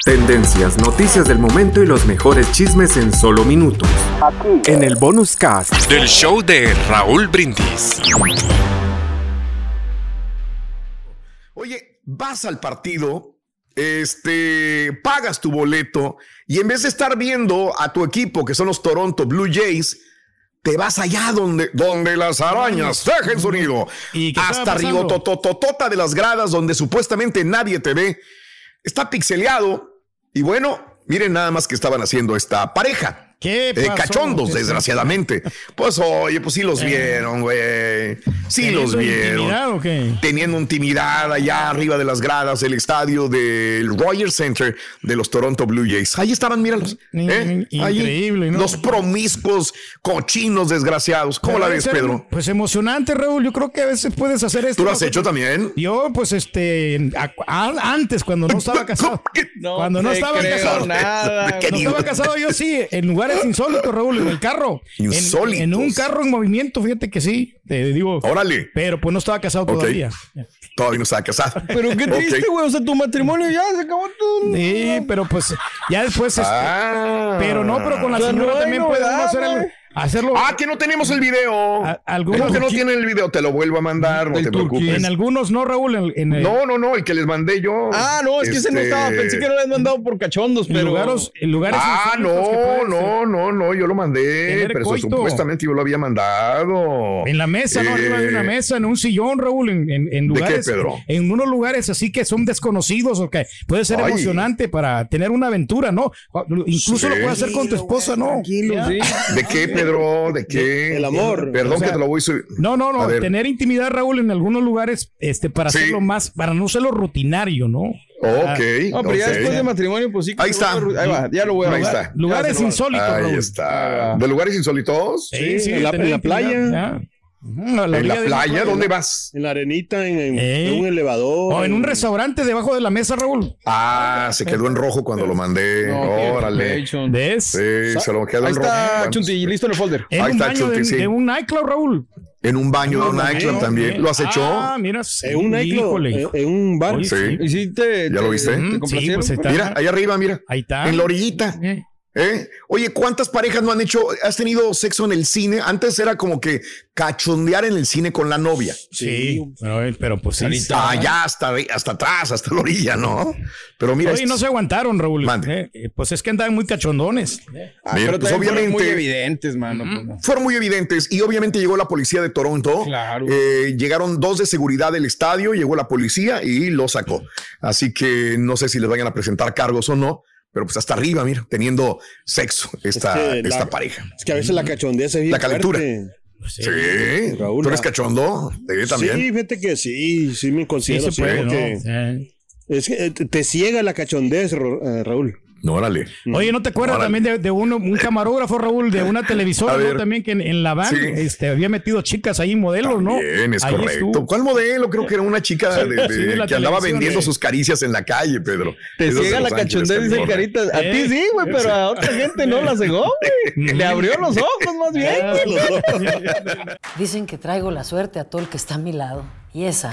Tendencias, noticias del momento y los mejores chismes en solo minutos. En el bonus cast del show de Raúl Brindis. Oye, vas al partido, este, pagas tu boleto y en vez de estar viendo a tu equipo, que son los Toronto Blue Jays, te vas allá donde, donde las arañas dejen su nido. ¿Y Hasta arriba, totototota de las gradas donde supuestamente nadie te ve. Está pixeleado. Y bueno, miren nada más que estaban haciendo esta pareja. ¿Qué Eh, cachondos, ¿Qué- desgraciadamente. Pues oye, pues sí los vieron, güey. Sí ¿Teniendo los vieron. intimidad o qué? Teniendo intimidad allá arriba de las gradas del estadio del Rogers Center de los Toronto Blue Jays. Ahí estaban, míralos. ¿eh? Ahí, increíble, ¿no? Los promiscuos, cochinos, desgraciados. ¿Cómo la ves, Pedro? Pues emocionante, Raúl. Yo creo que a veces puedes hacer esto. ¿Tú lo ¿no? has hecho también? Yo, pues, este, a- a- antes, cuando no estaba casado. No cuando no estaba casado. nada. ¿Qué No estaba casado yo sí, en lugares insólitos, Raúl, en el carro. En- Insólitos. En, un carro en movimiento, fíjate que sí, te digo. Órale. Pero pues no estaba casado todavía. Todavía no estaba casado. Pero qué triste, güey. O sea, tu matrimonio ya se acabó todo. Sí, pero pues ya después. este, Ah. pero no, pero con la O sea, señora no también puede hacer güey. Hacerlo. Ah, que no tenemos el video. A- algunos- ¿Cómo que no tienen el video? Te lo vuelvo a mandar, no te Turquí. preocupes. en algunos no, Raúl. En, en, el- No, no, no, el que les mandé yo. Ah, no, es que ese no Este, estaba. Pensé que no le habían mandado por cachondos, en pero. lugares, en lugares Ah, no, no, no, no, yo lo mandé, pero eso supuestamente yo lo había mandado. En la mesa, ¿no? Eh, Arriba de una mesa, en un sillón, Raúl, en, en, en ¿De qué, lugares, Pedro? en unos lugares así que son desconocidos o que puede ser Ay. emocionante para tener una aventura, ¿no? Incluso Sí. lo puedes hacer con tu esposa, ¿no? Ya. Sí. ¿De qué, Pedro? ¿De qué? El amor. Perdón O sea, que te lo voy a subir. No, no, no, tener intimidad, Raúl, en algunos lugares, este, para Sí. hacerlo más, para no serlo rutinario, ¿no? Ok. No, pero ya ok. después de matrimonio, pues sí. que Ahí está. Ahí va, ya lo voy a Ahí está. Lugares Ya insólitos, Ahí Raúl. está. ¿De lugares insólitos? Sí, sí, en la- en playa. ya. La ¿En la playa? ¿Dónde vas? En la arenita, en, en- Eh. en un elevador. O en un restaurante debajo de la mesa, Raúl. Ah, se quedó en rojo cuando lo mandé. No, Órale. ¿Ves? Sí, se lo quedó Ahí en rojo. está, Chunti, listo en el folder. En Ahí un está, baño de, Chunti, sí. de un nightclub, Raúl. En un baño de un nightclub también. ¿Lo has hecho? Ah, mira. sí, En un nightclub, en, en un bar. Oye, Sí. ¿Y si te, ¿Ya lo viste? te sí, pues ahí está. Mira, ahí arriba, mira. Ahí está. En la orillita. Eh. ¿Eh? Oye, ¿cuántas parejas no han hecho? ¿Has tenido sexo en el cine? Antes era como que cachondear en el cine con la novia. Sí, pero, eh, pero pues sí. Allá hasta, hasta atrás, hasta la orilla, ¿no? Pero mira, Oye, no se aguantaron, Raúl. Eh, eh, pues es que andaban muy cachondones. Ah, Mira, pero pues, también fueron muy obviamente- evidentes, mano. pues, no. fueron muy evidentes y obviamente llegó la policía de Toronto. Claro. Eh, llegaron dos de seguridad del estadio, llegó la policía y lo sacó. Así que no sé si les vayan a presentar cargos o no, pero pues hasta arriba, mira, teniendo sexo esta, Es que esta la- pareja. Es que a veces la cachondez es bien La calentura. fuerte. Sí, Raúl, ¿tú eres cachondo? Sí, también. Sí, fíjate que sí, sí me Sí considero se así, puede, Eh. es que te te ciega la cachondez, eh, Raúl. No, órale. Oye, ¿no te acuerdas Órale. también de, de uno, un camarógrafo, Raúl, de una televisora, ¿no? También que en, en la van Sí. este, había metido chicas ahí, modelos, ¿no? Bien, es Ahí correcto. estuvo. ¿Cuál modelo? Creo que era una chica de- de- sí, de la que andaba vendiendo eh. sus caricias en la calle, Pedro. Te Esas de ciega la cachondez, dice California. Carita. A ti Eh. sí, güey, pero a otra gente no la cegó, güey. Le abrió los ojos más bien. Dicen que traigo la suerte a todo el que está a mi lado. Y esa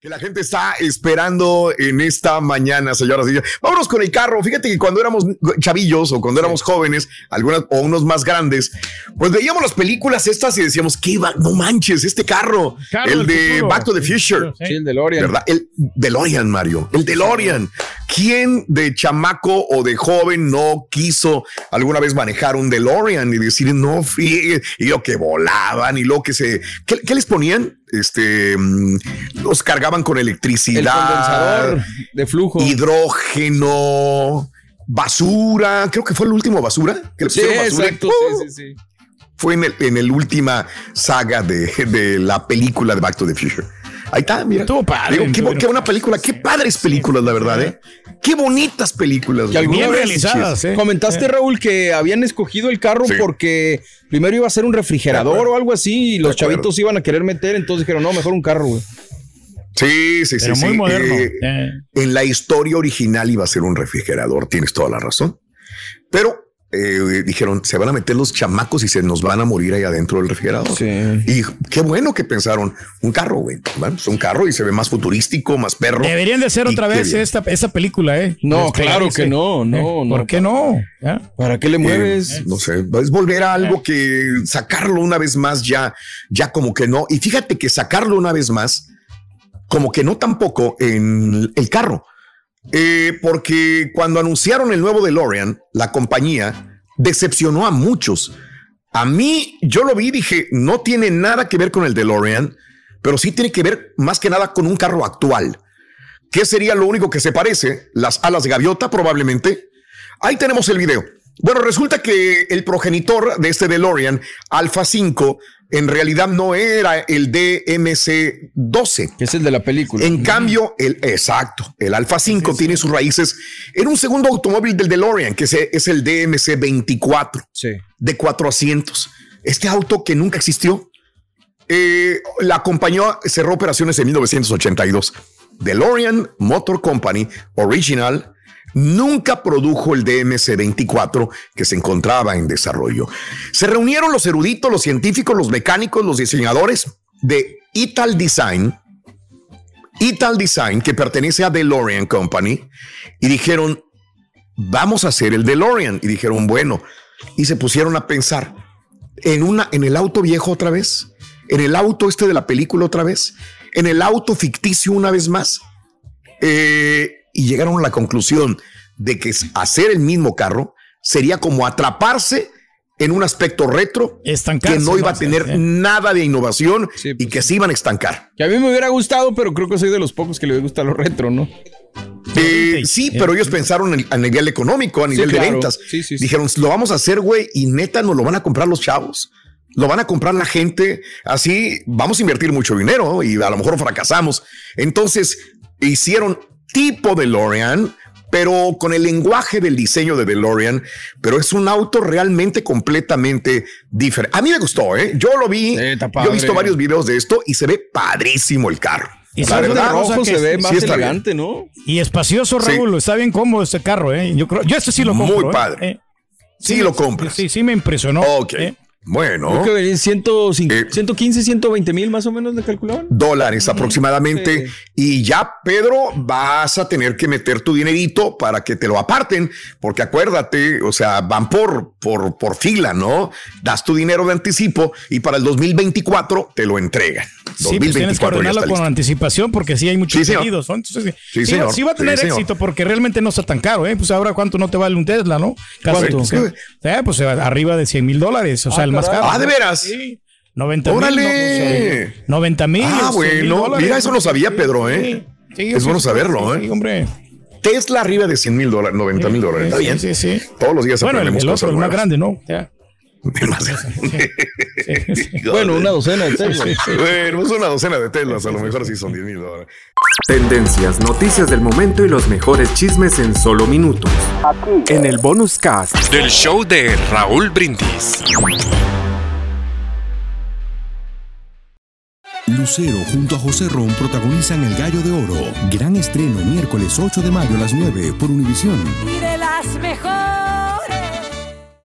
Que la gente está esperando en esta mañana, señoras y señores. Vámonos con el carro. Fíjate que cuando éramos chavillos o cuando éramos jóvenes, algunas o unos más grandes, pues veíamos las películas estas y decíamos, ¿qué va? No manches, este carro, Carro el de futuro. Back to the Future. Sí, el DeLorean. ¿Verdad? El DeLorean, Mario. El DeLorean. ¿Quién de chamaco o de joven no quiso alguna vez manejar un DeLorean y decir, no, friegue", y lo que volaban y lo que se. ¿Qué, qué les ponían? Este. mm, Los cargaban con El electricidad, condensador de flujo. hidrógeno, basura. Creo que fue el último basura. Que le Sí, pusieron basura exacto. Sí, sí, sí. Fue en el, en el última saga de, de la película de Back to the Future. Ahí está, mira. Estuvo padre, Digo, qué, qué buena película, qué padres películas, la verdad, ¿eh? Qué bonitas películas. Que güey. alguna Bien vez realizadas, ¿eh? Comentaste, Raúl, que habían escogido el carro Sí. porque primero iba a ser un refrigerador o algo así y los chavitos iban a querer meter, entonces dijeron, no, mejor un carro, güey. Sí, sí, sí. Pero muy sí. moderno. Eh, Eh. en la historia original iba a ser un refrigerador, tienes toda la razón. Pero eh, dijeron, se van a meter los chamacos y se nos van a morir ahí adentro del refrigerador. Sí. Y qué bueno que pensaron un carro, güey. Bueno, es un carro y se ve más futurístico, más perro. Deberían de hacer otra vez esta, esta película, ¿eh? No, Este, claro que no, no, no. ¿Por qué no? ¿Ya? ¿Para qué le mueves? Eh, no sé, es volver a algo que sacarlo una vez más ya, ya como que no. Y fíjate que sacarlo una vez más, como que no tampoco en el carro. Eh, porque cuando anunciaron el nuevo DeLorean, la compañía decepcionó a muchos. A mí, yo lo vi y dije, no tiene nada que ver con el DeLorean, pero sí tiene que ver más que nada con un carro actual. ¿Qué sería lo único que se parece? Las alas de gaviota, probablemente. Ahí tenemos el video. Bueno, resulta que el progenitor de este DeLorean, Alpha 5, en realidad no era el DMC-12. Que es el de la película. En cambio, el exacto, el Alpha 5 tiene sus raíces en un segundo automóvil del DeLorean, que es, es el DMC-24 Sí. de cuatro asientos. Este auto que nunca existió. Eh, la compañía cerró operaciones en 1982. DeLorean Motor Company Original nunca produjo el DMC-24 que se encontraba en desarrollo. Se reunieron los eruditos, los científicos, los mecánicos, los diseñadores de Ital Design, Ital Design, que pertenece a DeLorean Company, y dijeron, vamos a hacer el DeLorean. Y dijeron, bueno, y se pusieron a pensar en una, en el auto viejo otra vez, en el auto este de la película otra vez, en el auto ficticio una vez más. Eh, y llegaron a la conclusión de que hacer el mismo carro sería como atraparse en un aspecto retro Estancarse, que no iba a tener nada de innovación Sí, y pues que se iban a estancar. Que a mí me hubiera gustado, pero creo que soy de los pocos que le gusta lo retro, ¿no? Eh, sí, pero ellos pensaron en- a nivel económico, a nivel de claro. ventas. Sí, sí, sí. Dijeron, lo vamos a hacer, güey, y neta nos lo van a comprar los chavos. Lo van a comprar la gente. Así vamos a invertir mucho dinero y a lo mejor fracasamos. Entonces hicieron tipo DeLorean, pero con el lenguaje del diseño de DeLorean, pero es un auto realmente completamente diferente. A mí me gustó, ¿eh? Yo lo vi, Sí, yo he visto varios videos de esto y se ve padrísimo el carro. Y La verdad, Rojo que se ve más elegante, ¿no? Y espacioso, Sí. Raúl. Está bien cómodo este carro, ¿eh? Yo creo, yo este sí lo Muy compro. ¿eh? padre. Eh, sí lo compras. Sí, sí me impresionó. Ok. ¿eh? Bueno. Creo que venía 105 Eh. 115, 120 mil más o menos le calculaban. dólares aproximadamente. Sí. Y ya, Pedro, vas a tener que meter tu dinerito para que te lo aparten, porque acuérdate, o sea, van por, por, por fila, ¿no? Das tu dinero de anticipo y para el 2024 te lo entregan. Sí, pues tienes que 2024 ordenarlo con listo. anticipación porque sí hay muchos Sí, pedidos. ¿no? Entonces, sí, Sí, sí, señor. sí va a tener Sí, señor. éxito porque realmente no está tan caro. ¿eh? Pues ahora, ¿cuánto no te vale un Tesla, no? ¿Cuánto? Sí. Eh, pues eh, arriba de 100 mil dólares. O sea, el más caray. caro. Ah, ¿de veras? Sí. 90 mil. ¡Órale! 90 mil. Ah, bueno. Mira, eso no sabía, Pedro, ¿eh? Sí, Es sí, bueno sí, saberlo, sí, ¿eh? hombre. Tesla arriba de 100 mil dólares, 90 mil dólares. Está Sí, bien. Sí, sí. Todos los días Bueno, el, aprendemos el cosas otro, el más grande, ¿no? Ya. El más grande. Sí, sí. Bueno, una docena de Tesla. Bueno, es una docena de Teslas, a lo mejor sí son 10 mil dólares. Tendencias, noticias del momento y los mejores chismes en solo minutos. En el bonus cast del show de Raúl Brindis. Lucero junto a José Ron protagonizan El Gallo de Oro. Gran estreno miércoles 8 de mayo a las 9 por Univisión. Y de las mejores.